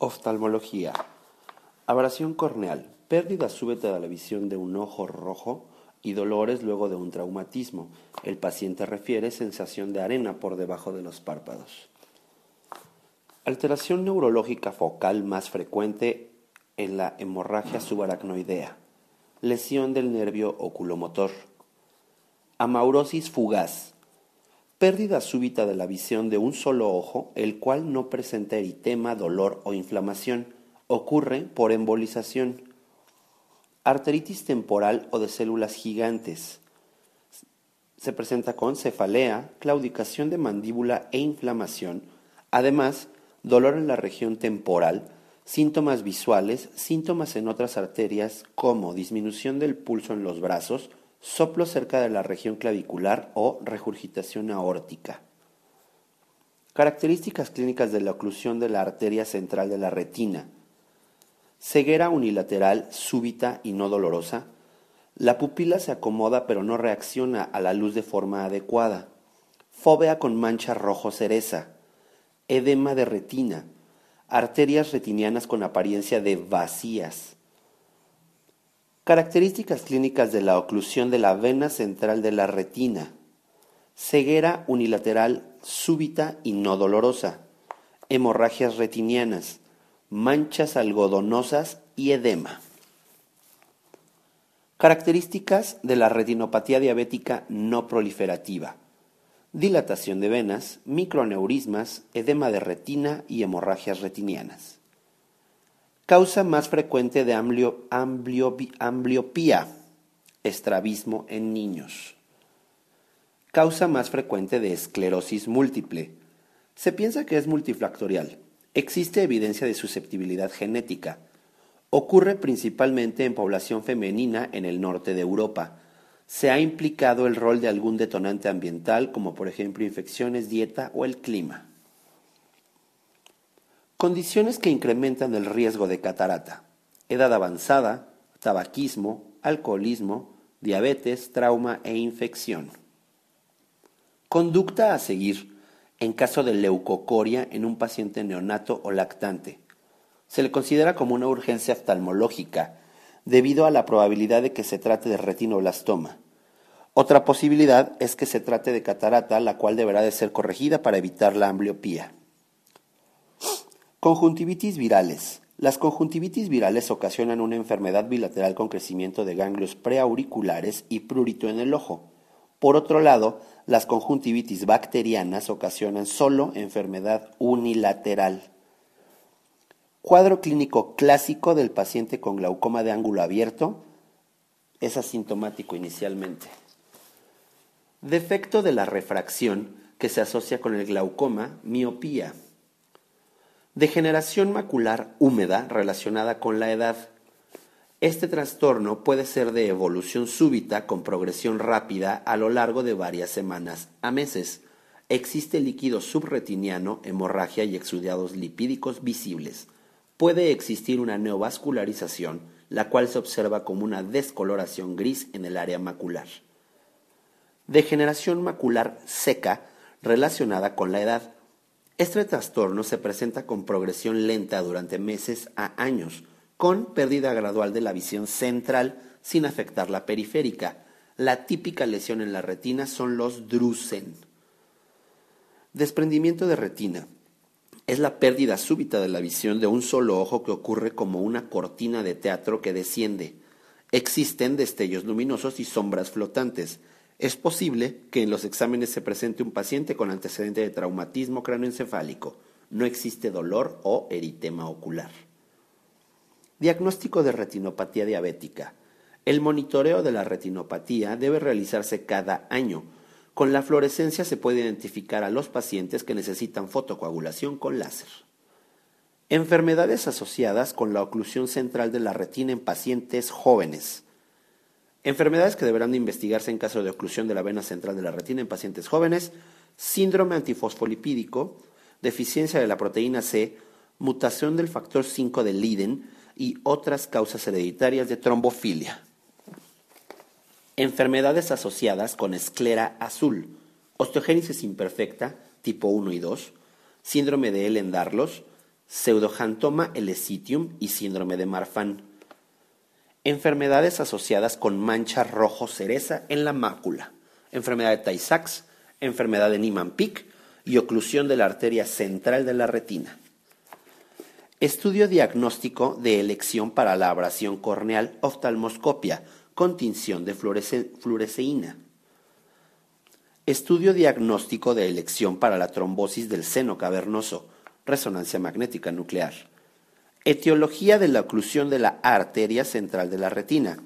Oftalmología. Abrasión corneal. Pérdida súbita de la visión de un ojo rojo y dolores luego de un traumatismo. El paciente refiere sensación de arena por debajo de los párpados. Alteración neurológica focal más frecuente en la hemorragia subaracnoidea. Lesión del nervio oculomotor. Amaurosis fugaz. Pérdida súbita de la visión de un solo ojo, el cual no presenta eritema, dolor o inflamación. Ocurre por embolización. Arteritis temporal o de células gigantes. Se presenta con cefalea, claudicación de mandíbula e inflamación. Además, dolor en la región temporal, síntomas visuales, síntomas en otras arterias como disminución del pulso en los brazos, soplo cerca de la región clavicular o regurgitación aórtica. Características clínicas de la oclusión de la arteria central de la retina. Ceguera unilateral, súbita y no dolorosa. La pupila se acomoda pero no reacciona a la luz de forma adecuada. Fóbea con mancha rojo cereza. Edema de retina. Arterias retinianas con apariencia de vacías Características clínicas de la oclusión de la vena central de la retina. Ceguera unilateral súbita y no dolorosa. Hemorragias retinianas. Manchas algodonosas y edema. Características de la retinopatía diabética no proliferativa. Dilatación de venas, microaneurismas, edema de retina y hemorragias retinianas. Causa más frecuente de ambliopía, estrabismo en niños. Causa más frecuente de esclerosis múltiple. Se piensa que es multifactorial. Existe evidencia de susceptibilidad genética. Ocurre principalmente en población femenina en el norte de Europa. Se ha implicado el rol de algún detonante ambiental, como por ejemplo infecciones, dieta o el clima. Condiciones que incrementan el riesgo de catarata. Edad avanzada, tabaquismo, alcoholismo, diabetes, trauma e infección. Conducta a seguir en caso de leucocoria en un paciente neonato o lactante. Se le considera como una urgencia oftalmológica debido a la probabilidad de que se trate de retinoblastoma. Otra posibilidad es que se trate de catarata, la cual deberá de ser corregida para evitar la ambliopía. Conjuntivitis virales. Las conjuntivitis virales ocasionan una enfermedad bilateral con crecimiento de ganglios preauriculares y prurito en el ojo. Por otro lado, las conjuntivitis bacterianas ocasionan solo enfermedad unilateral. Cuadro clínico clásico del paciente con glaucoma de ángulo abierto es asintomático inicialmente. Defecto de la refracción que se asocia con el glaucoma, miopía. Degeneración macular húmeda relacionada con la edad. Este trastorno puede ser de evolución súbita con progresión rápida a lo largo de varias semanas a meses. Existe líquido subretiniano, hemorragia y exudados lipídicos visibles. Puede existir una neovascularización, la cual se observa como una descoloración gris en el área macular. Degeneración macular seca relacionada con la edad este trastorno se presenta con progresión lenta durante meses a años, con pérdida gradual de la visión central sin afectar la periférica. La típica lesión en la retina son los drusen. Desprendimiento de retina. Es la pérdida súbita de la visión de un solo ojo que ocurre como una cortina de teatro que desciende. Existen destellos luminosos y sombras flotantes. Es posible que en los exámenes se presente un paciente con antecedente de traumatismo cráneoencefálico. No existe dolor o eritema ocular. Diagnóstico de retinopatía diabética. El monitoreo de la retinopatía debe realizarse cada año. Con la fluorescencia se puede identificar a los pacientes que necesitan fotocoagulación con láser. Enfermedades asociadas con la oclusión central de la retina en pacientes jóvenes. Enfermedades que deberán de investigarse en caso de oclusión de la vena central de la retina en pacientes jóvenes, síndrome antifosfolipídico, deficiencia de la proteína C, mutación del factor 5 de Leiden y otras causas hereditarias de trombofilia. Enfermedades asociadas con esclera azul, osteogénesis imperfecta tipo 1 y 2, síndrome de Ellen-Darlos, pseudojantoma elecitium y síndrome de Marfan. Enfermedades asociadas con mancha rojo cereza en la mácula, enfermedad de Tay-Sachs, enfermedad de Niemann-Pick y oclusión de la arteria central de la retina. Estudio diagnóstico de elección para la abrasión corneal, oftalmoscopia, con tinción de fluoresceína. Estudio diagnóstico de elección para la trombosis del seno cavernoso, resonancia magnética nuclear. Etiología de la oclusión de la arteria central de la retina.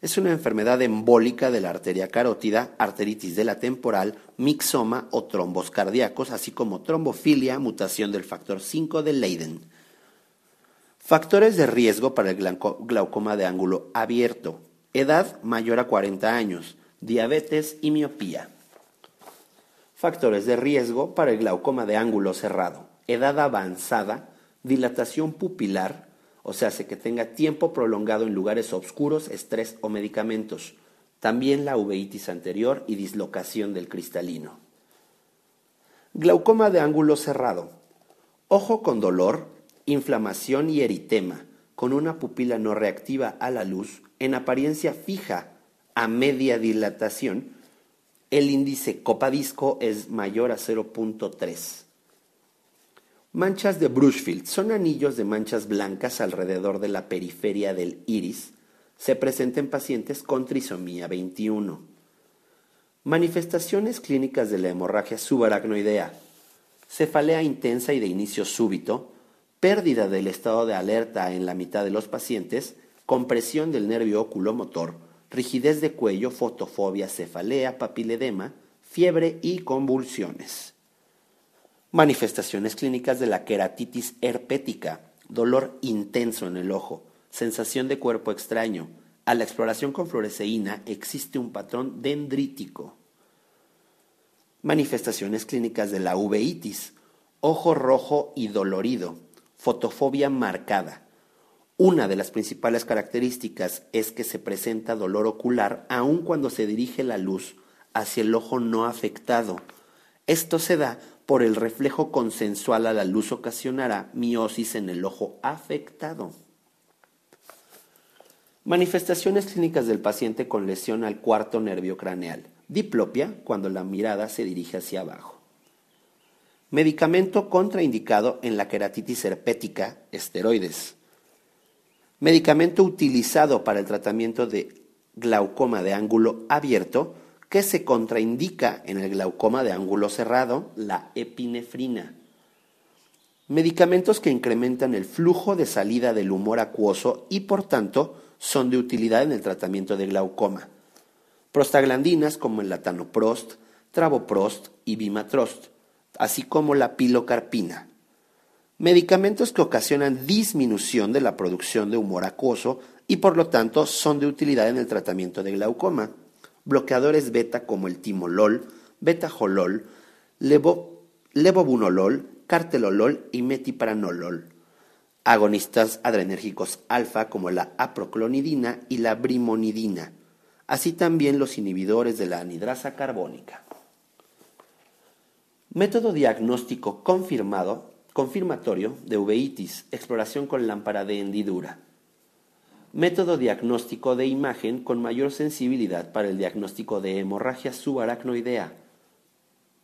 Es una enfermedad embólica de la arteria carótida, arteritis de la temporal, mixoma o trombos cardíacos, así como trombofilia, mutación del factor 5 de Leiden. Factores de riesgo para el glaucoma de ángulo abierto. Edad mayor a 40 años, diabetes y miopía. Factores de riesgo para el glaucoma de ángulo cerrado edad avanzada, dilatación pupilar, o sea, hace que tenga tiempo prolongado en lugares oscuros, estrés o medicamentos. También la uveitis anterior y dislocación del cristalino. Glaucoma de ángulo cerrado. Ojo con dolor, inflamación y eritema, con una pupila no reactiva a la luz, en apariencia fija a media dilatación. El índice copadisco es mayor a 0.3. Manchas de Brushfield son anillos de manchas blancas alrededor de la periferia del iris. Se presenta en pacientes con trisomía 21. Manifestaciones clínicas de la hemorragia subaracnoidea. Cefalea intensa y de inicio súbito, pérdida del estado de alerta en la mitad de los pacientes, compresión del nervio oculomotor, rigidez de cuello, fotofobia, cefalea, papiledema, fiebre y convulsiones. Manifestaciones clínicas de la queratitis herpética, dolor intenso en el ojo, sensación de cuerpo extraño. A la exploración con fluoresceína existe un patrón dendrítico. Manifestaciones clínicas de la uveitis, ojo rojo y dolorido, fotofobia marcada. Una de las principales características es que se presenta dolor ocular aun cuando se dirige la luz hacia el ojo no afectado. Esto se da por el reflejo consensual a la luz ocasionará miosis en el ojo afectado. Manifestaciones clínicas del paciente con lesión al cuarto nervio craneal. Diplopia cuando la mirada se dirige hacia abajo. Medicamento contraindicado en la queratitis herpética, esteroides. Medicamento utilizado para el tratamiento de glaucoma de ángulo abierto, que se contraindica en el glaucoma de ángulo cerrado, la epinefrina. Medicamentos que incrementan el flujo de salida del humor acuoso y por tanto son de utilidad en el tratamiento de glaucoma. Prostaglandinas como el latanoprost, travoprost y bimatrost, así como la pilocarpina. Medicamentos que ocasionan disminución de la producción de humor acuoso y por lo tanto son de utilidad en el tratamiento de glaucoma bloqueadores beta como el timolol, betajolol, levo, levobunolol, cartelolol y metipranolol. Agonistas adrenérgicos alfa como la aproclonidina y la brimonidina, así también los inhibidores de la anidrasa carbónica. Método diagnóstico confirmado, confirmatorio de uveitis, exploración con lámpara de hendidura método diagnóstico de imagen con mayor sensibilidad para el diagnóstico de hemorragia subaracnoidea,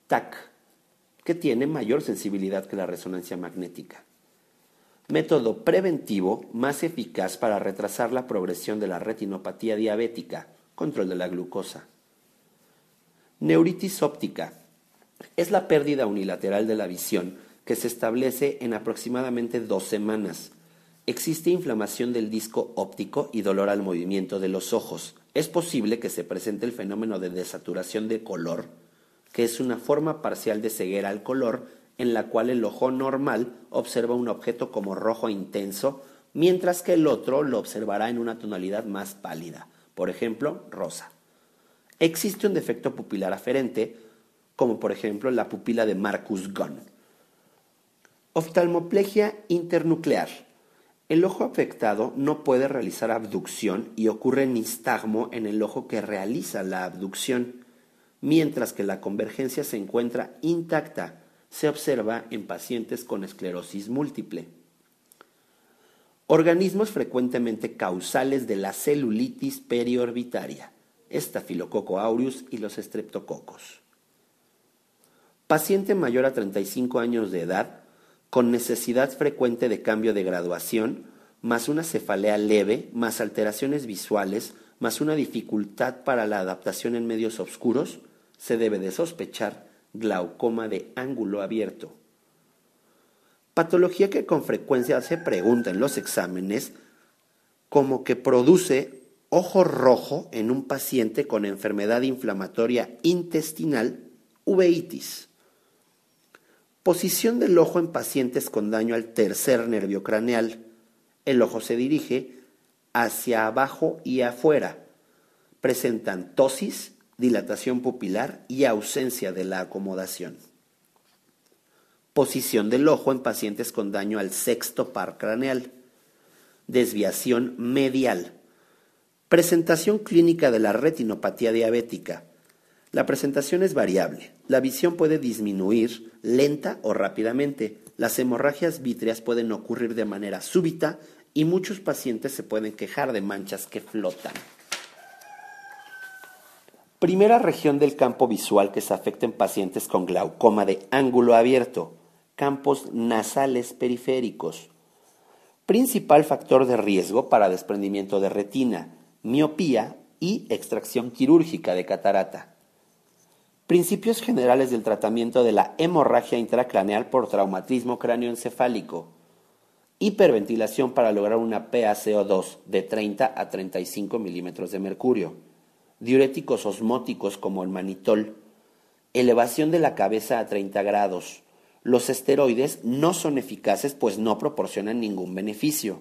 TAC, que tiene mayor sensibilidad que la resonancia magnética. Método preventivo más eficaz para retrasar la progresión de la retinopatía diabética, control de la glucosa. Neuritis óptica es la pérdida unilateral de la visión que se establece en aproximadamente dos semanas Existe inflamación del disco óptico y dolor al movimiento de los ojos. Es posible que se presente el fenómeno de desaturación de color, que es una forma parcial de ceguera al color en la cual el ojo normal observa un objeto como rojo intenso, mientras que el otro lo observará en una tonalidad más pálida, por ejemplo, rosa. Existe un defecto pupilar aferente, como por ejemplo la pupila de Marcus Gunn. Oftalmoplegia internuclear el ojo afectado no puede realizar abducción y ocurre nistagmo en el ojo que realiza la abducción, mientras que la convergencia se encuentra intacta, se observa en pacientes con esclerosis múltiple. Organismos frecuentemente causales de la celulitis periorbitaria, Staphylococcus aureus y los estreptococos. Paciente mayor a 35 años de edad, con necesidad frecuente de cambio de graduación, más una cefalea leve, más alteraciones visuales, más una dificultad para la adaptación en medios oscuros, se debe de sospechar glaucoma de ángulo abierto. Patología que con frecuencia se pregunta en los exámenes como que produce ojo rojo en un paciente con enfermedad inflamatoria intestinal, uveitis. Posición del ojo en pacientes con daño al tercer nervio craneal. El ojo se dirige hacia abajo y afuera. Presentan tosis, dilatación pupilar y ausencia de la acomodación. Posición del ojo en pacientes con daño al sexto par craneal. Desviación medial. Presentación clínica de la retinopatía diabética. La presentación es variable. La visión puede disminuir lenta o rápidamente. Las hemorragias vítreas pueden ocurrir de manera súbita y muchos pacientes se pueden quejar de manchas que flotan. Primera región del campo visual que se afecta en pacientes con glaucoma de ángulo abierto, campos nasales periféricos. Principal factor de riesgo para desprendimiento de retina, miopía y extracción quirúrgica de catarata. Principios generales del tratamiento de la hemorragia intracraneal por traumatismo cráneoencefálico. Hiperventilación para lograr una PaCO2 de 30 a 35 milímetros de mercurio. Diuréticos osmóticos como el manitol. Elevación de la cabeza a 30 grados. Los esteroides no son eficaces pues no proporcionan ningún beneficio.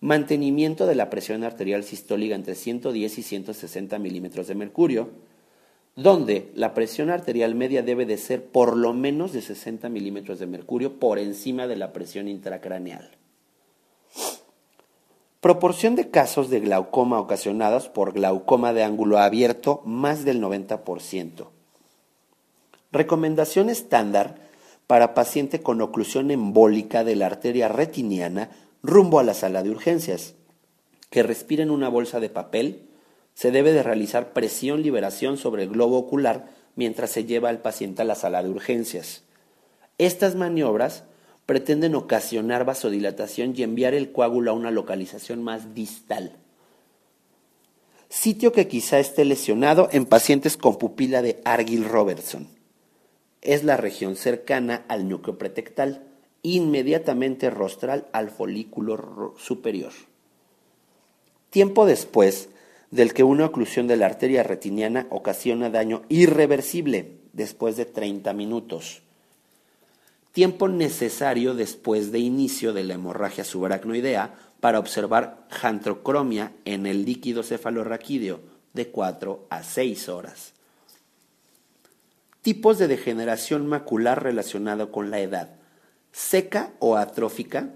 Mantenimiento de la presión arterial sistólica entre 110 y 160 milímetros de mercurio donde la presión arterial media debe de ser por lo menos de 60 milímetros de mercurio por encima de la presión intracraneal. Proporción de casos de glaucoma ocasionados por glaucoma de ángulo abierto más del 90%. Recomendación estándar para paciente con oclusión embólica de la arteria retiniana rumbo a la sala de urgencias, que respiren una bolsa de papel se debe de realizar presión-liberación sobre el globo ocular mientras se lleva al paciente a la sala de urgencias. Estas maniobras pretenden ocasionar vasodilatación y enviar el coágulo a una localización más distal. Sitio que quizá esté lesionado en pacientes con pupila de Argyll-Robertson. Es la región cercana al núcleo pretectal, inmediatamente rostral al folículo superior. Tiempo después, del que una oclusión de la arteria retiniana ocasiona daño irreversible después de 30 minutos. Tiempo necesario después de inicio de la hemorragia subaracnoidea para observar jantrocromia en el líquido cefalorraquídeo de 4 a 6 horas. Tipos de degeneración macular relacionado con la edad. Seca o atrófica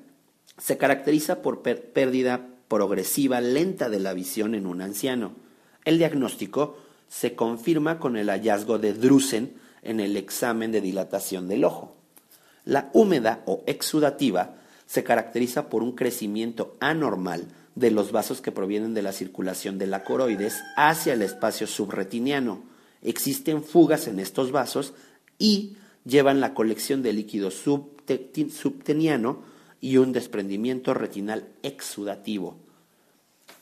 se caracteriza por pérdida progresiva lenta de la visión en un anciano. El diagnóstico se confirma con el hallazgo de Drusen en el examen de dilatación del ojo. La húmeda o exudativa se caracteriza por un crecimiento anormal de los vasos que provienen de la circulación de la coroides hacia el espacio subretiniano. Existen fugas en estos vasos y llevan la colección de líquido subteniano y un desprendimiento retinal exudativo.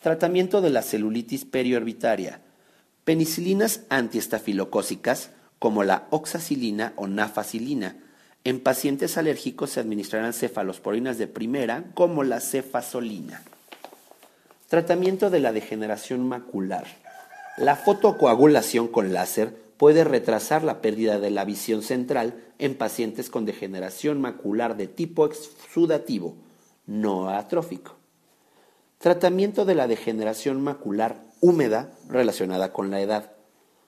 Tratamiento de la celulitis periorbitaria. Penicilinas antiestafilocócicas como la oxacilina o nafacilina. En pacientes alérgicos se administrarán cefalosporinas de primera como la cefasolina. Tratamiento de la degeneración macular. La fotocoagulación con láser puede retrasar la pérdida de la visión central en pacientes con degeneración macular de tipo exudativo, no atrófico. Tratamiento de la degeneración macular húmeda relacionada con la edad.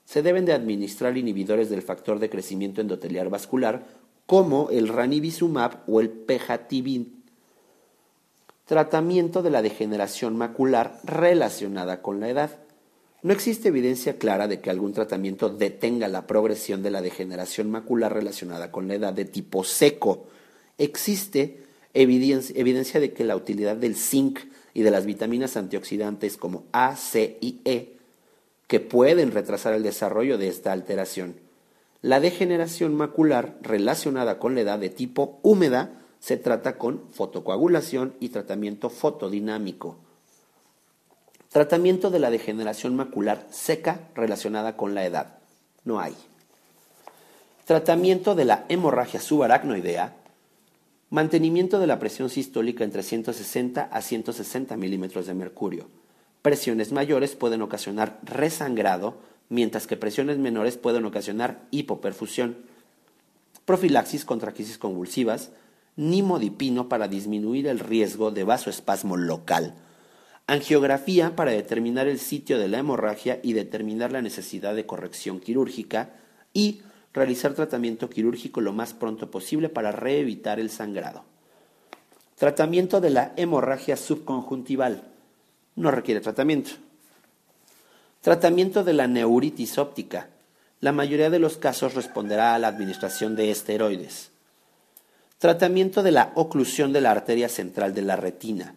Se deben de administrar inhibidores del factor de crecimiento endotelial vascular como el ranibizumab o el pejatibin. Tratamiento de la degeneración macular relacionada con la edad No existe evidencia clara de que algún tratamiento detenga la progresión de la degeneración macular relacionada con la edad de tipo seco. Existe evidencia, de que la utilidad del zinc y de las vitaminas antioxidantes como A, C y E, que pueden retrasar el desarrollo de esta alteración. La degeneración macular relacionada con la edad de tipo húmeda se trata con fotocoagulación y tratamiento fotodinámico. Tratamiento de la degeneración macular seca relacionada con la edad. No hay. Tratamiento de la hemorragia subaracnoidea. Mantenimiento de la presión sistólica entre 160 a 160 milímetros de mercurio. Presiones mayores pueden ocasionar resangrado, mientras que presiones menores pueden ocasionar hipoperfusión. Profilaxis contra crisis convulsivas. Nimodipino para disminuir el riesgo de vasoespasmo local Angiografía para determinar el sitio de la hemorragia y determinar la necesidad de corrección quirúrgica. Y realizar tratamiento quirúrgico lo más pronto posible para reevitar el sangrado. Tratamiento de la hemorragia subconjuntival. No requiere tratamiento. Tratamiento de la neuritis óptica. La mayoría de los casos responderá a la administración de esteroides. Tratamiento de la oclusión de la arteria central de la retina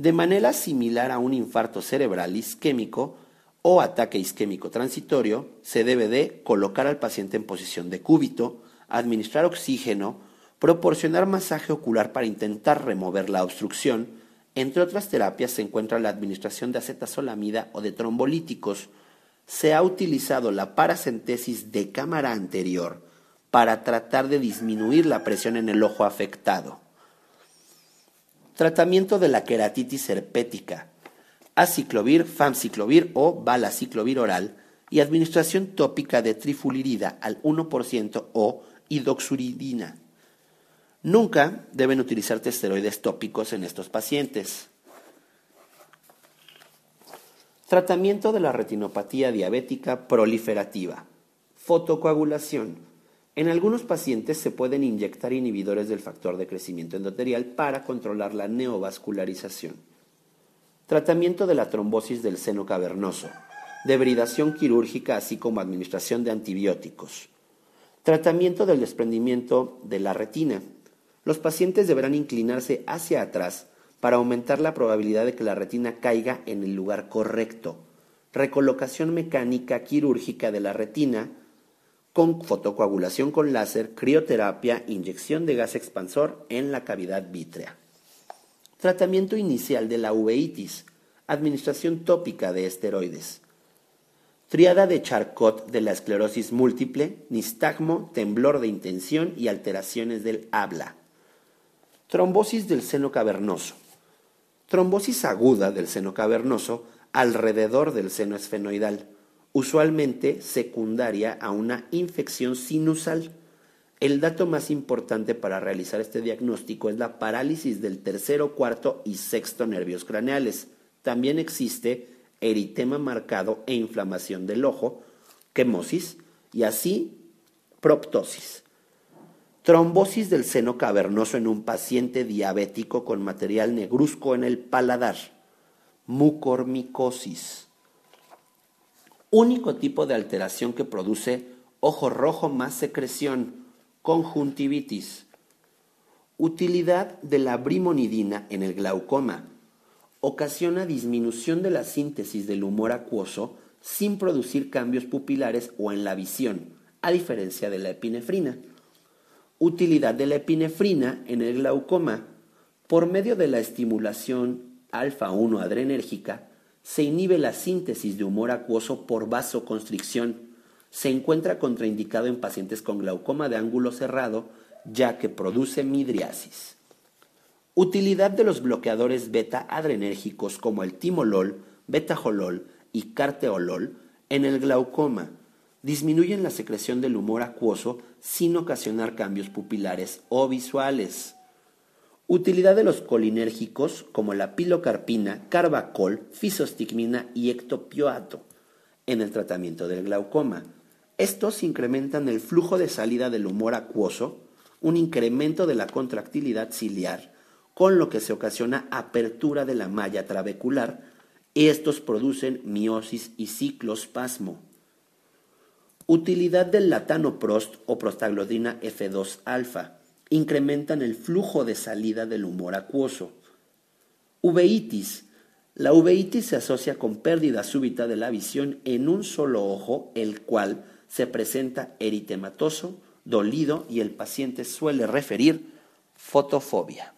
de manera similar a un infarto cerebral isquémico o ataque isquémico transitorio, se debe de colocar al paciente en posición de cúbito, administrar oxígeno, proporcionar masaje ocular para intentar remover la obstrucción. Entre otras terapias se encuentra la administración de acetazolamida o de trombolíticos. Se ha utilizado la paracentesis de cámara anterior para tratar de disminuir la presión en el ojo afectado. Tratamiento de la queratitis herpética. Aciclovir, famciclovir o balaciclovir oral y administración tópica de trifulirida al 1% o hidoxuridina. Nunca deben utilizar esteroides tópicos en estos pacientes. Tratamiento de la retinopatía diabética proliferativa. Fotocoagulación. En algunos pacientes se pueden inyectar inhibidores del factor de crecimiento endotelial para controlar la neovascularización. Tratamiento de la trombosis del seno cavernoso. Debridación quirúrgica así como administración de antibióticos. Tratamiento del desprendimiento de la retina. Los pacientes deberán inclinarse hacia atrás para aumentar la probabilidad de que la retina caiga en el lugar correcto. Recolocación mecánica quirúrgica de la retina con fotocoagulación con láser, crioterapia, inyección de gas expansor en la cavidad vítrea. Tratamiento inicial de la uveitis, administración tópica de esteroides. Triada de Charcot de la esclerosis múltiple, nistagmo, temblor de intención y alteraciones del habla. Trombosis del seno cavernoso. Trombosis aguda del seno cavernoso alrededor del seno esfenoidal usualmente secundaria a una infección sinusal. El dato más importante para realizar este diagnóstico es la parálisis del tercero, cuarto y sexto nervios craneales. También existe eritema marcado e inflamación del ojo, quemosis y así proptosis. Trombosis del seno cavernoso en un paciente diabético con material negruzco en el paladar. Mucormicosis único tipo de alteración que produce ojo rojo más secreción, conjuntivitis. Utilidad de la brimonidina en el glaucoma. Ocasiona disminución de la síntesis del humor acuoso sin producir cambios pupilares o en la visión, a diferencia de la epinefrina. Utilidad de la epinefrina en el glaucoma. Por medio de la estimulación alfa-1 adrenérgica, se inhibe la síntesis de humor acuoso por vasoconstricción. Se encuentra contraindicado en pacientes con glaucoma de ángulo cerrado, ya que produce midriasis. Utilidad de los bloqueadores beta adrenérgicos como el timolol, betajolol y carteolol en el glaucoma. Disminuyen la secreción del humor acuoso sin ocasionar cambios pupilares o visuales. Utilidad de los colinérgicos como la pilocarpina, carbacol, fisostigmina y ectopioato en el tratamiento del glaucoma. Estos incrementan el flujo de salida del humor acuoso, un incremento de la contractilidad ciliar, con lo que se ocasiona apertura de la malla trabecular Estos producen miosis y ciclospasmo. Utilidad del latanoprost o prostaglodina F2-alfa. Incrementan el flujo de salida del humor acuoso. Uveitis. La uveitis se asocia con pérdida súbita de la visión en un solo ojo, el cual se presenta eritematoso, dolido y el paciente suele referir fotofobia.